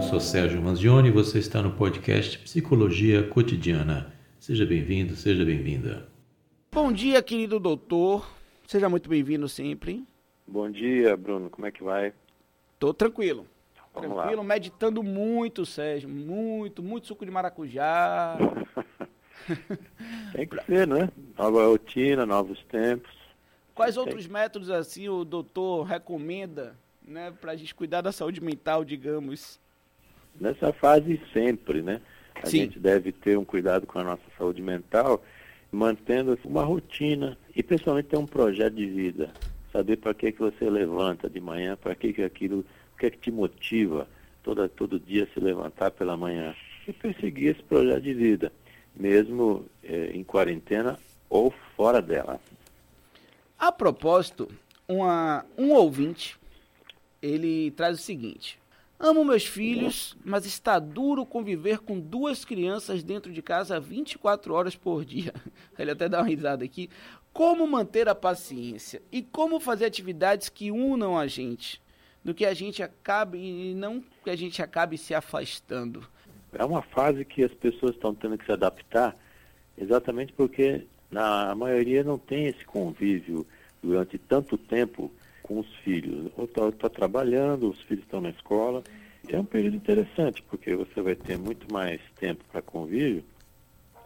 Eu sou Sérgio Manzioni e você está no podcast Psicologia Cotidiana. Seja bem-vindo, seja bem-vinda. Bom dia, querido doutor. Seja muito bem-vindo sempre. Bom dia, Bruno. Como é que vai? Tô tranquilo. Vamos tranquilo, lá. meditando muito, Sérgio. Muito, muito suco de maracujá. Tem que ser, né? Nova rotina, novos tempos. Quais Tem. outros métodos assim o doutor recomenda, né, pra gente cuidar da saúde mental, digamos? Nessa fase sempre, né? A Sim. gente deve ter um cuidado com a nossa saúde mental, mantendo uma rotina e principalmente ter um projeto de vida. Saber para que, que você levanta de manhã, para que, que aquilo, o que é que te motiva toda, todo dia se levantar pela manhã. E perseguir esse projeto de vida, mesmo eh, em quarentena ou fora dela. A propósito, uma, um ouvinte, ele traz o seguinte: Amo meus filhos, mas está duro conviver com duas crianças dentro de casa 24 horas por dia. Ele até dá uma risada aqui. Como manter a paciência e como fazer atividades que unam a gente, do que a gente acabe e não que a gente acabe se afastando. É uma fase que as pessoas estão tendo que se adaptar, exatamente porque na maioria não tem esse convívio durante tanto tempo com os filhos. Ou está trabalhando, os filhos estão na escola. É um período interessante, porque você vai ter muito mais tempo para convívio,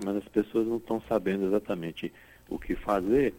mas as pessoas não estão sabendo exatamente o que fazer,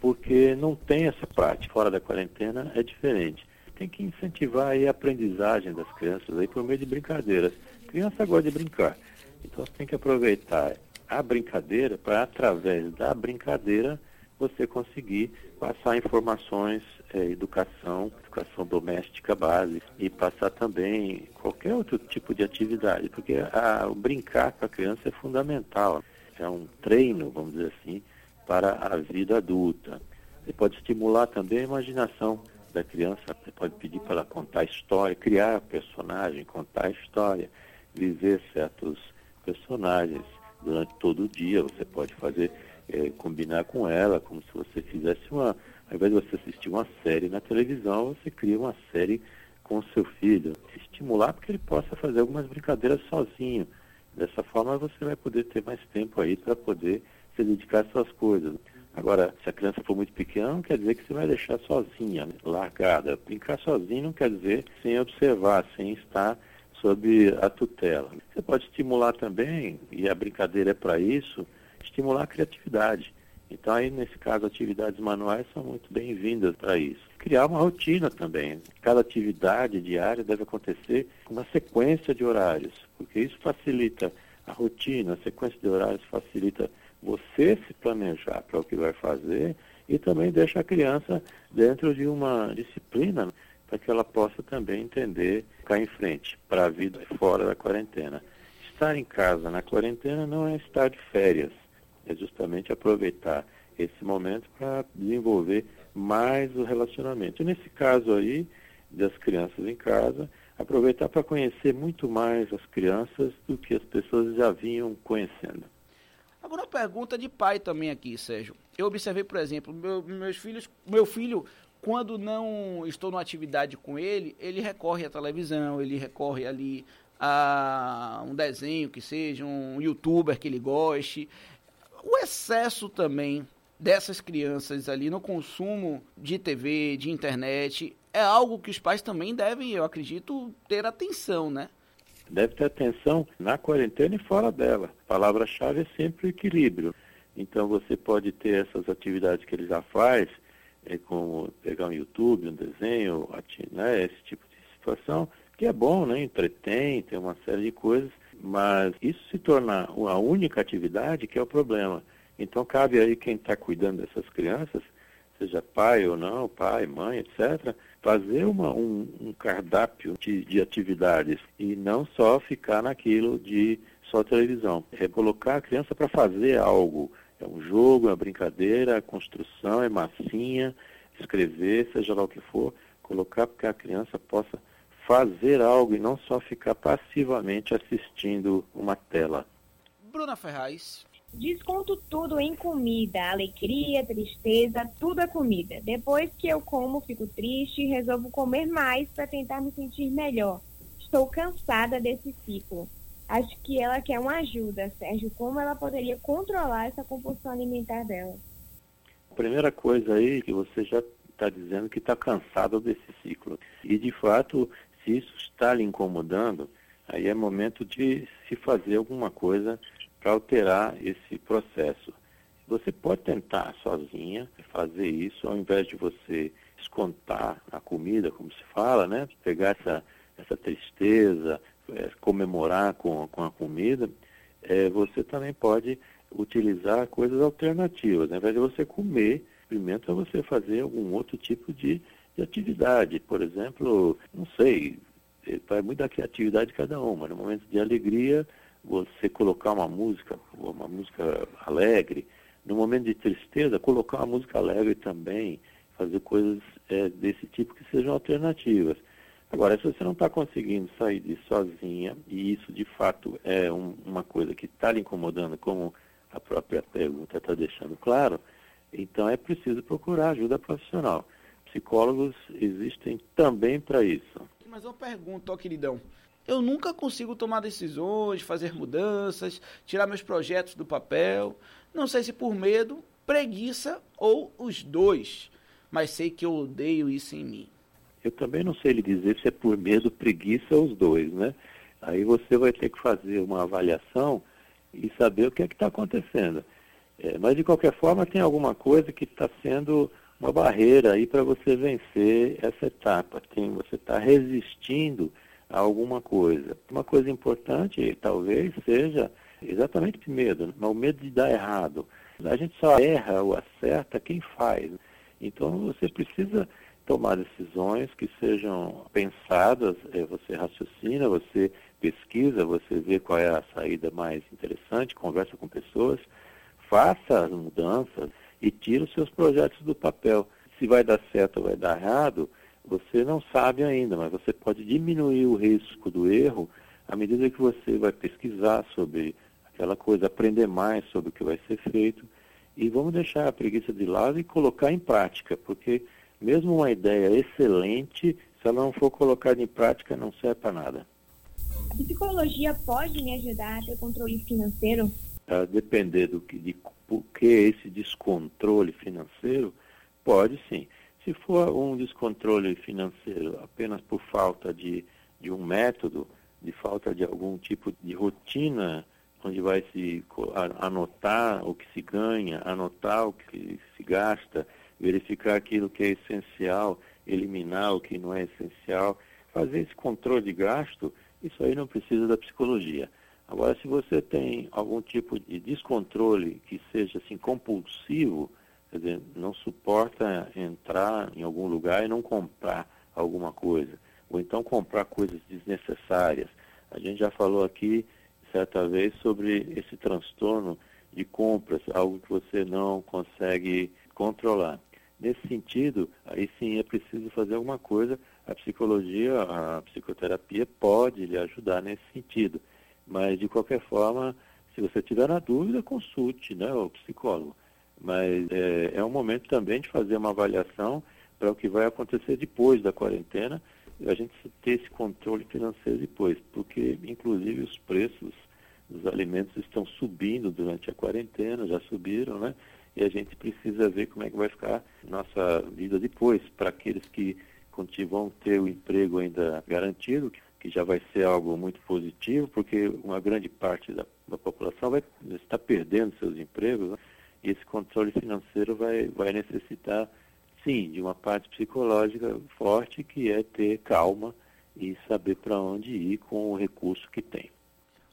porque não tem essa prática. Fora da quarentena é diferente. Tem que incentivar a aprendizagem das crianças aí por meio de brincadeiras. Criança gosta de brincar. Então você tem que aproveitar a brincadeira para, através da brincadeira, você conseguir passar informações, eh, educação, educação doméstica básica e passar também qualquer outro tipo de atividade, porque a, o brincar com a criança é fundamental. É um treino, vamos dizer assim, para a vida adulta. Você pode estimular também a imaginação da criança, você pode pedir para ela contar história, criar personagem, contar história, viver certos personagens durante todo o dia. Você pode fazer, eh, combinar com ela, como se você fizesse uma. Ao invés de você assistir uma série na televisão, você cria uma série com o seu filho. Estimular para que ele possa fazer algumas brincadeiras sozinho. Dessa forma você vai poder ter mais tempo aí para poder se dedicar às suas coisas. Agora, se a criança for muito pequena, não quer dizer que você vai deixar sozinha, né? largada. Brincar sozinho não quer dizer sem observar, sem estar sob a tutela. Você pode estimular também, e a brincadeira é para isso, estimular a criatividade. Então aí, nesse caso, atividades manuais são muito bem-vindas para isso. Criar uma rotina também. Cada atividade diária deve acontecer com uma sequência de horários, porque isso facilita a rotina, a sequência de horários facilita você se planejar para o que vai fazer e também deixa a criança dentro de uma disciplina para que ela possa também entender, ficar em frente para a vida fora da quarentena. Estar em casa na quarentena não é estar de férias, é justamente aproveitar esse momento para desenvolver mais o relacionamento. E nesse caso aí, das crianças em casa, aproveitar para conhecer muito mais as crianças do que as pessoas já vinham conhecendo. Agora uma pergunta de pai também aqui, Sérgio. Eu observei, por exemplo, meu, meus filhos, meu filho, quando não estou numa atividade com ele, ele recorre à televisão, ele recorre ali a um desenho que seja, um youtuber que ele goste. O excesso também dessas crianças ali no consumo de TV, de internet, é algo que os pais também devem, eu acredito, ter atenção, né? Deve ter atenção na quarentena e fora dela. A palavra-chave é sempre o equilíbrio. Então você pode ter essas atividades que ele já faz, é, como pegar um YouTube, um desenho, né, esse tipo de situação, que é bom, né, entretém, tem uma série de coisas, mas isso se tornar uma única atividade que é o problema. Então cabe aí quem está cuidando dessas crianças, seja pai ou não, pai, mãe, etc., fazer uma, um, um cardápio de, de atividades e não só ficar naquilo de só televisão. É colocar a criança para fazer algo. É um jogo, é uma brincadeira, é construção, é massinha, escrever, seja lá o que for, colocar para que a criança possa fazer algo e não só ficar passivamente assistindo uma tela. Bruna Ferraz. Desconto tudo em comida, alegria, tristeza, tudo é comida. Depois que eu como, fico triste e resolvo comer mais para tentar me sentir melhor. estou cansada desse ciclo. Acho que ela quer uma ajuda, Sérgio. Como ela poderia controlar essa compulsão alimentar dela? A primeira coisa aí que você já está dizendo que está cansada desse ciclo. E de fato, se isso está lhe incomodando, aí é momento de se fazer alguma coisa para alterar esse processo. Você pode tentar sozinha fazer isso, ao invés de você descontar a comida, como se fala, né? Pegar essa, essa tristeza, é, comemorar com, com a comida, é, você também pode utilizar coisas alternativas. Ao invés de você comer, experimenta você fazer algum outro tipo de, de atividade. Por exemplo, não sei, é, vai muito da criatividade de cada uma. No momento de alegria, você colocar uma música, uma música alegre. No momento de tristeza, colocar uma música alegre também, fazer coisas é, desse tipo que sejam alternativas. Agora, se você não está conseguindo sair disso sozinha, e isso de fato é um, uma coisa que está lhe incomodando, como a própria pergunta está deixando claro, então é preciso procurar ajuda profissional. Psicólogos existem também para isso. Mas uma pergunta, ó, queridão. Eu nunca consigo tomar decisões, fazer mudanças, tirar meus projetos do papel. Não sei se por medo, preguiça ou os dois. Mas sei que eu odeio isso em mim. Eu também não sei lhe dizer se é por medo, preguiça ou os dois, né? Aí você vai ter que fazer uma avaliação e saber o que é que está acontecendo. É, mas de qualquer forma tem alguma coisa que está sendo uma barreira aí para você vencer essa etapa. Tem, você está resistindo a alguma coisa. Uma coisa importante talvez seja exatamente o medo, né? o medo de dar errado. A gente só erra ou acerta quem faz. Então você precisa tomar decisões que sejam pensadas, é, você raciocina, você pesquisa, você vê qual é a saída mais interessante, conversa com pessoas, faça as mudanças e tira os seus projetos do papel. Se vai dar certo ou vai dar errado, você não sabe ainda, mas você pode diminuir o risco do erro à medida que você vai pesquisar sobre aquela coisa, aprender mais sobre o que vai ser feito. E vamos deixar a preguiça de lado e colocar em prática, porque mesmo uma ideia excelente, se ela não for colocada em prática, não serve para nada. A psicologia pode me ajudar a ter controle financeiro? A depender do que, de por que esse descontrole financeiro, pode sim. Se for um descontrole financeiro apenas por falta de, de um método, de falta de algum tipo de rotina, onde vai se anotar o que se ganha, anotar o que se gasta, verificar aquilo que é essencial, eliminar o que não é essencial, fazer esse controle de gasto, isso aí não precisa da psicologia. Agora, se você tem algum tipo de descontrole que seja assim compulsivo, quer dizer, não suporta entrar em algum lugar e não comprar alguma coisa, ou então comprar coisas desnecessárias. A gente já falou aqui certa vez sobre esse transtorno de compras, algo que você não consegue controlar. Nesse sentido, aí sim é preciso fazer alguma coisa. A psicologia, a psicoterapia pode lhe ajudar nesse sentido. Mas, de qualquer forma, se você tiver na dúvida, consulte né, o psicólogo. Mas é, é um momento também de fazer uma avaliação para o que vai acontecer depois da quarentena, a gente ter esse controle financeiro depois, porque, inclusive, os preços dos alimentos estão subindo durante a quarentena, já subiram, né? E a gente precisa ver como é que vai ficar nossa vida depois, para aqueles que vão ter o emprego ainda garantido, que já vai ser algo muito positivo, porque uma grande parte da, da população vai estar perdendo seus empregos, né? e esse controle financeiro vai, vai necessitar, sim, de uma parte psicológica forte, que é ter calma e saber para onde ir com o recurso que tem.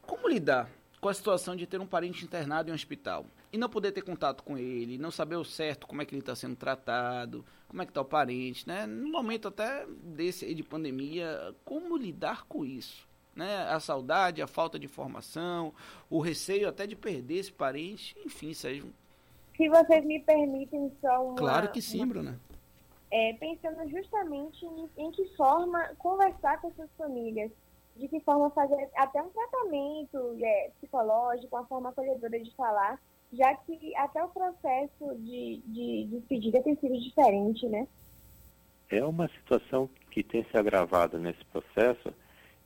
Como lidar com a situação de ter um parente internado em um hospital e não poder ter contato com ele, não saber o certo como é que ele está sendo tratado, como é que está o parente, né? No momento até desse de pandemia, como lidar com isso? Né? A saudade, a falta de informação, o receio até de perder esse parente, enfim, seja Se vocês me permitem só uma... Claro que sim. Bruna. É, pensando justamente em, em que forma conversar com essas famílias de que forma fazer até um tratamento é, psicológico, uma forma acolhedora de falar, já que até o processo de, de despedida tem sido diferente, né? É uma situação que tem se agravado nesse processo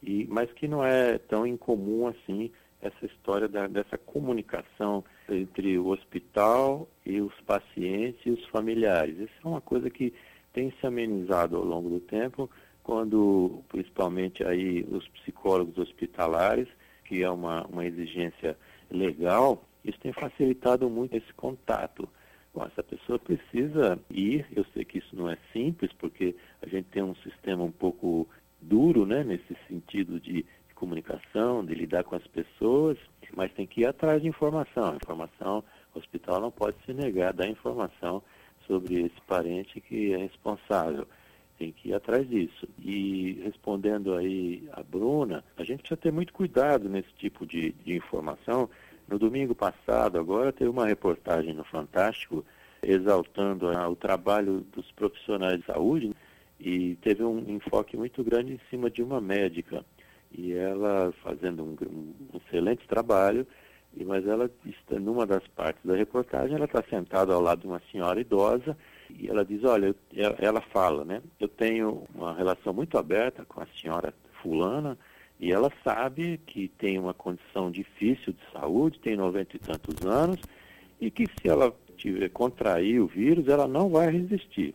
e, mas que não é tão incomum assim essa história da, dessa comunicação entre o hospital e os pacientes e os familiares. Isso é uma coisa que tem se amenizado ao longo do tempo, quando principalmente aí os psicólogos hospitalares, que é uma, uma exigência legal, isso tem facilitado muito esse contato. Bom, essa pessoa precisa ir, eu sei que isso não é simples, porque a gente tem um sistema um pouco duro, né, nesse sentido de comunicação, de lidar com as pessoas, mas tem que ir atrás de informação. Informação, o hospital não pode se negar a dar informação sobre esse parente que é responsável. Tem que ir atrás disso. E respondendo aí a Bruna, a gente precisa ter muito cuidado nesse tipo de, de informação. No domingo passado, agora, teve uma reportagem no Fantástico exaltando ah, o trabalho dos profissionais de saúde e teve um enfoque muito grande em cima de uma médica e ela fazendo um, um excelente trabalho, mas ela está numa das partes da reportagem, ela está sentada ao lado de uma senhora idosa e ela diz, olha, ela fala, né? Eu tenho uma relação muito aberta com a senhora fulana e ela sabe que tem uma condição difícil de saúde, tem noventa e tantos anos e que se ela tiver contrair o vírus, ela não vai resistir.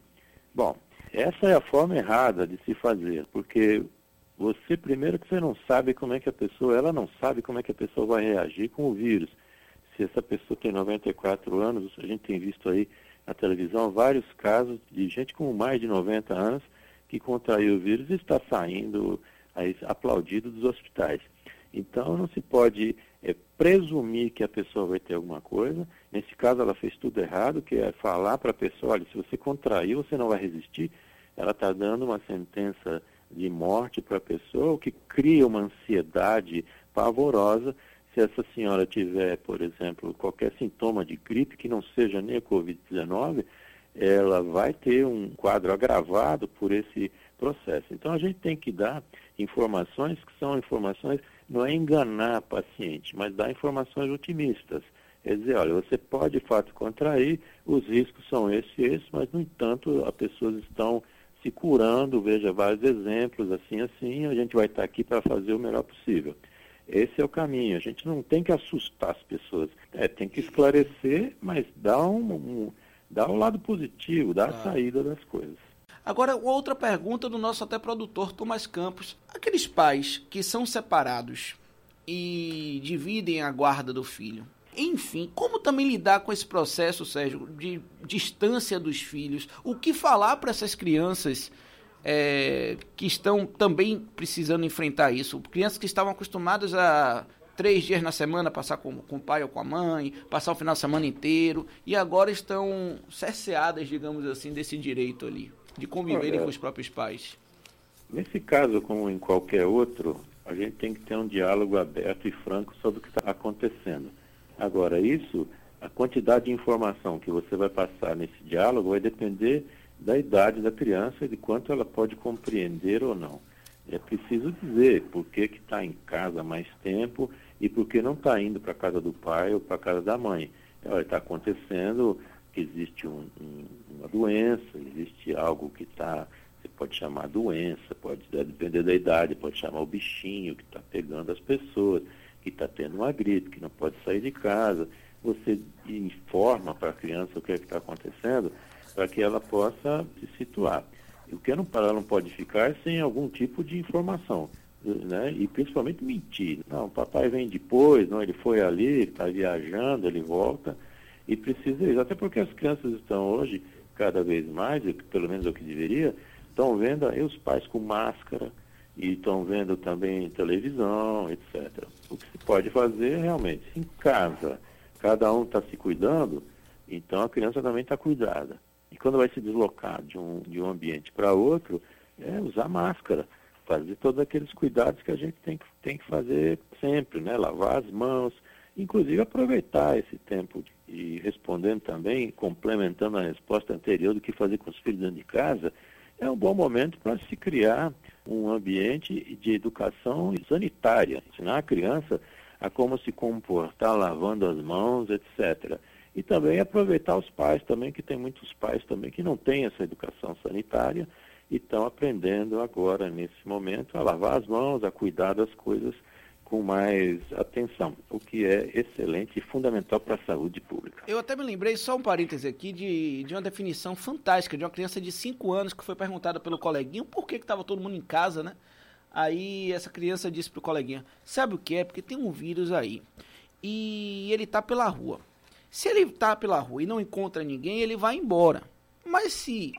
Bom, essa é a forma errada de se fazer, porque você, primeiro, que você não sabe como é que a pessoa, ela não sabe como é que a pessoa vai reagir com o vírus. Se essa pessoa tem 94 anos, a gente tem visto aí na televisão vários casos de gente com mais de 90 anos que contraiu o vírus e está saindo aplaudido dos hospitais. Então, não se pode é, presumir que a pessoa vai ter alguma coisa. Nesse caso, ela fez tudo errado, que é falar para a pessoa, olha, se você contraiu, você não vai resistir. Ela está dando uma sentença de morte para a pessoa, o que cria uma ansiedade pavorosa. Se essa senhora tiver, por exemplo, qualquer sintoma de gripe que não seja nem a Covid-19, ela vai ter um quadro agravado por esse processo. Então a gente tem que dar informações que são informações, não é enganar a paciente, mas dar informações otimistas. Quer dizer, olha, você pode de fato contrair, os riscos são esses e esses, mas no entanto as pessoas estão se curando, veja vários exemplos, assim, assim, a gente vai estar aqui para fazer o melhor possível. Esse é o caminho. A gente não tem que assustar as pessoas. É, tem que esclarecer, mas dar um, um dar o um lado positivo, dar claro. a saída das coisas. Agora, outra pergunta do nosso até produtor Tomás Campos. Aqueles pais que são separados e dividem a guarda do filho, enfim, como também lidar com esse processo, Sérgio, de distância dos filhos? O que falar para essas crianças é, que estão também precisando enfrentar isso? Crianças que estavam acostumadas a três dias na semana passar com, com o pai ou com a mãe, passar o final de semana inteiro, e agora estão cerceadas, digamos assim, desse direito ali, de conviverem Olha, com os próprios pais. Nesse caso, como em qualquer outro, a gente tem que ter um diálogo aberto e franco sobre o que está acontecendo. Agora, isso, a quantidade de informação que você vai passar nesse diálogo vai depender da idade da criança e de quanto ela pode compreender ou não. É preciso dizer por que está em casa mais tempo e por que não está indo para a casa do pai ou para a casa da mãe. Está acontecendo existe um, um, uma doença, existe algo que está, você pode chamar doença, pode depender da idade, pode chamar o bichinho que está pegando as pessoas que está tendo uma gripe, que não pode sair de casa. Você informa para a criança o que é está acontecendo para que ela possa se situar. E o que não, ela não pode ficar sem algum tipo de informação. Né? E principalmente mentir. Não, o papai vem depois, não, ele foi ali, está viajando, ele volta. E precisa isso. Até porque as crianças estão hoje, cada vez mais, pelo menos é o que deveria, estão vendo aí os pais com máscara, e estão vendo também televisão, etc. O que se pode fazer realmente, em casa cada um está se cuidando, então a criança também está cuidada. E quando vai se deslocar de um, de um ambiente para outro, é usar máscara, fazer todos aqueles cuidados que a gente tem que, tem que fazer sempre, né? Lavar as mãos, inclusive aproveitar esse tempo e respondendo também, complementando a resposta anterior do que fazer com os filhos dentro de casa, é um bom momento para se criar um ambiente de educação sanitária, ensinar a criança a como se comportar lavando as mãos, etc. E também aproveitar os pais também, que tem muitos pais também que não têm essa educação sanitária e estão aprendendo agora, nesse momento, a lavar as mãos, a cuidar das coisas com mais atenção, o que é excelente e fundamental para a saúde pública. Eu até me lembrei, só um parêntese aqui, de, de uma definição fantástica de uma criança de 5 anos que foi perguntada pelo coleguinha por que estava todo mundo em casa, né? Aí essa criança disse pro coleguinha, sabe o que é? Porque tem um vírus aí e ele tá pela rua. Se ele tá pela rua e não encontra ninguém, ele vai embora. Mas se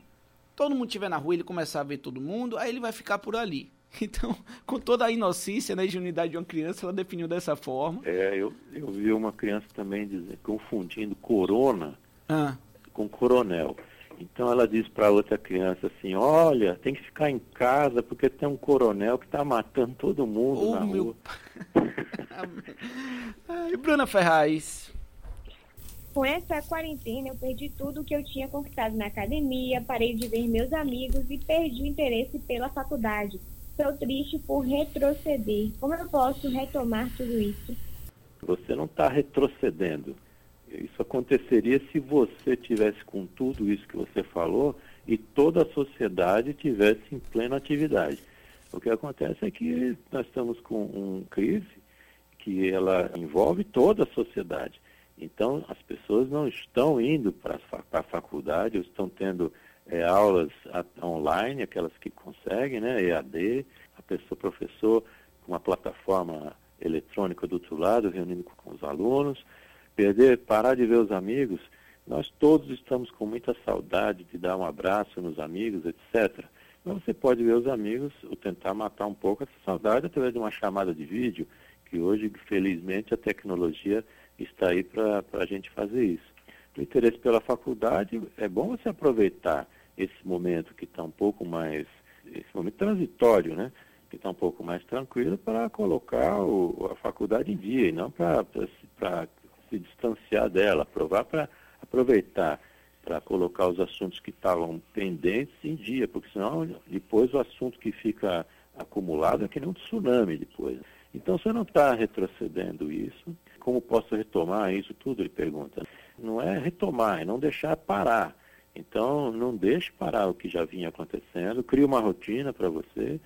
todo mundo estiver na rua e ele começar a ver todo mundo, aí ele vai ficar por ali. Então, com toda a inocência né, e ingenuidade de uma criança, ela definiu dessa forma. É, eu, eu vi uma criança também dizer, confundindo corona ah. com coronel. Então ela diz para outra criança assim, olha, tem que ficar em casa porque tem um coronel que está matando todo mundo oh, na meu... rua. Ai, Bruna Ferraz. Com essa quarentena, eu perdi tudo que eu tinha conquistado na academia, parei de ver meus amigos e perdi o interesse pela faculdade. Estou triste por retroceder. Como eu posso retomar tudo isso? Você não está retrocedendo. Isso aconteceria se você tivesse com tudo isso que você falou e toda a sociedade tivesse em plena atividade. O que acontece é que nós estamos com uma crise que ela envolve toda a sociedade. Então, as pessoas não estão indo para a faculdade, estão tendo é, aulas online, aquelas que conseguem, né, EAD, a pessoa, professor, com uma plataforma eletrônica do outro lado, reunindo com os alunos, perder, parar de ver os amigos, nós todos estamos com muita saudade de dar um abraço nos amigos, etc. Mas você pode ver os amigos, ou tentar matar um pouco essa saudade através de uma chamada de vídeo, que hoje, felizmente, a tecnologia está aí para a gente fazer isso. O interesse pela faculdade, é bom você aproveitar esse momento que está um pouco mais, esse momento transitório, né? Que está um pouco mais tranquilo para colocar o, a faculdade em dia e não para se distanciar dela, provar para aproveitar para colocar os assuntos que estavam pendentes em dia, porque senão depois o assunto que fica acumulado é que nem um tsunami depois. Então você não está retrocedendo isso. Como posso retomar isso tudo? Ele pergunta. Não é retomar, é não deixar parar. Então não deixe parar o que já vinha acontecendo, crie uma rotina para você,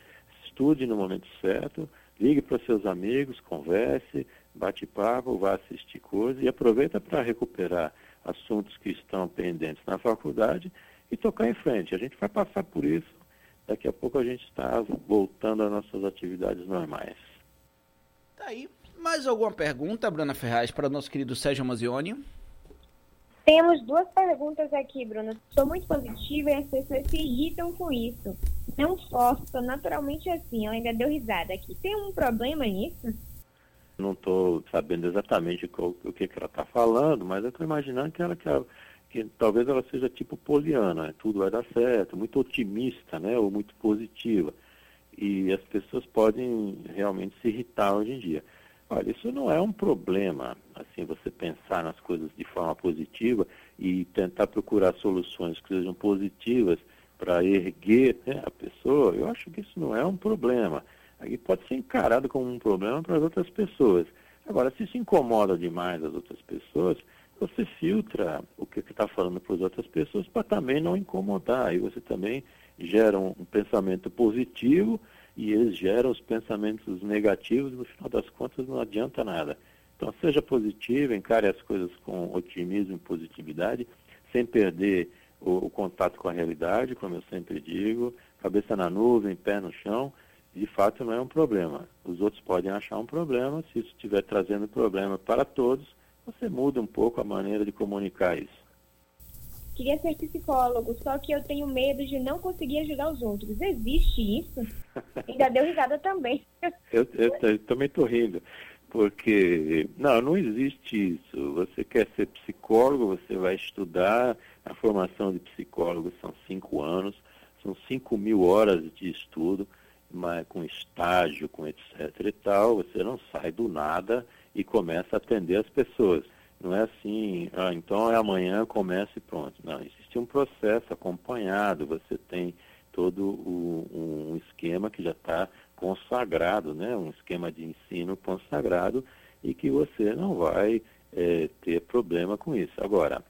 estude no momento certo, ligue para seus amigos, converse, bate papo, vá assistir coisas e aproveita para recuperar assuntos que estão pendentes na faculdade e tocar em frente. A gente vai passar por isso. Daqui a pouco a gente está voltando às nossas atividades normais. Tá aí. Mais alguma pergunta, Bruna Ferraz, para o nosso querido Sérgio Amazioni? Temos duas perguntas aqui, Bruno. Sou muito positiva e as pessoas se irritam com isso. Não forço, sou naturalmente assim. Ela ainda deu risada aqui. Tem um problema nisso? Não estou sabendo exatamente qual, o que, que ela está falando, mas eu estou imaginando que ela, que, ela, que talvez ela seja tipo poliana, né? tudo vai dar certo, muito otimista, né? Ou muito positiva. E as pessoas podem realmente se irritar hoje em dia. Olha, isso não é um problema, assim, você pensar nas coisas de forma positiva e tentar procurar soluções que sejam positivas para erguer né, a pessoa, eu acho que isso não é um problema. Aí pode ser encarado como um problema para as outras pessoas. Agora, se isso incomoda demais as outras pessoas, você filtra o que está falando para as outras pessoas para também não incomodar. Aí você também gera um, um pensamento positivo e eles geram os pensamentos negativos no final das contas não adianta nada. Então seja positivo, encare as coisas com otimismo e positividade, sem perder o, o contato com a realidade, como eu sempre digo, cabeça na nuvem, pé no chão, de fato não é um problema. Os outros podem achar um problema, se isso estiver trazendo problema para todos, você muda um pouco a maneira de comunicar isso. Queria ser psicólogo, só que eu tenho medo de não conseguir ajudar os outros. Existe isso? Ainda deu risada também. eu, eu, eu também estou rindo, porque não, não existe isso. Você quer ser psicólogo, você vai estudar. A formação de psicólogo são cinco anos, são cinco mil horas de estudo mas com estágio, com etc e tal, você não sai do nada e começa a atender as pessoas. Não é assim, ah, então é amanhã, começa e pronto. Não, existe um processo acompanhado, você tem todo o, um esquema que já está consagrado, né? um esquema de ensino consagrado e que você não vai é, ter problema com isso. Agora,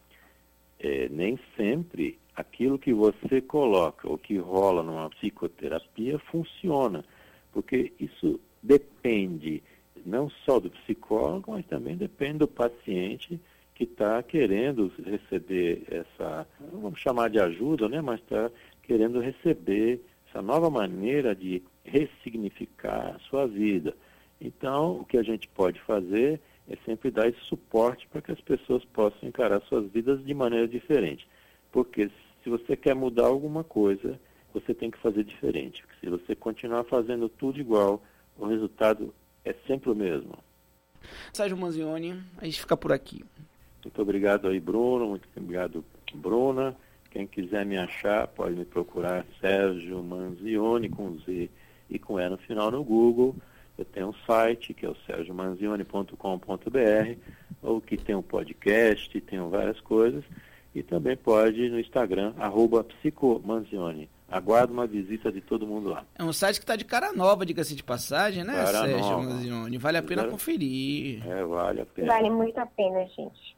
é, nem sempre aquilo que você coloca, o que rola numa psicoterapia, funciona. Porque isso depende não só do psicólogo, mas também depende do paciente que está querendo receber essa, não vamos chamar de ajuda, né, mas está querendo receber essa nova maneira de ressignificar a sua vida. Então, o que a gente pode fazer é sempre dar esse suporte para que as pessoas possam encarar suas vidas de maneira diferente. Porque se você quer mudar alguma coisa, você tem que fazer diferente. Porque se você continuar fazendo tudo igual, o resultado é sempre o mesmo. Sérgio Manzioni, a gente fica por aqui. Muito obrigado aí, Bruno. Muito obrigado, Bruna. Quem quiser me achar, pode me procurar Sérgio Manzioni com Z e com E no final no Google. Eu tenho um site que é o sergiomanzioni.com.br, ou que tem um podcast, tem várias coisas. E também pode no Instagram, arroba psicomanzioni. Aguardo uma visita de todo mundo lá. É um site que está de cara nova, diga-se de passagem, né, cara Sérgio? Vale a pena conferir. É, vale a pena. Vale muito a pena, gente.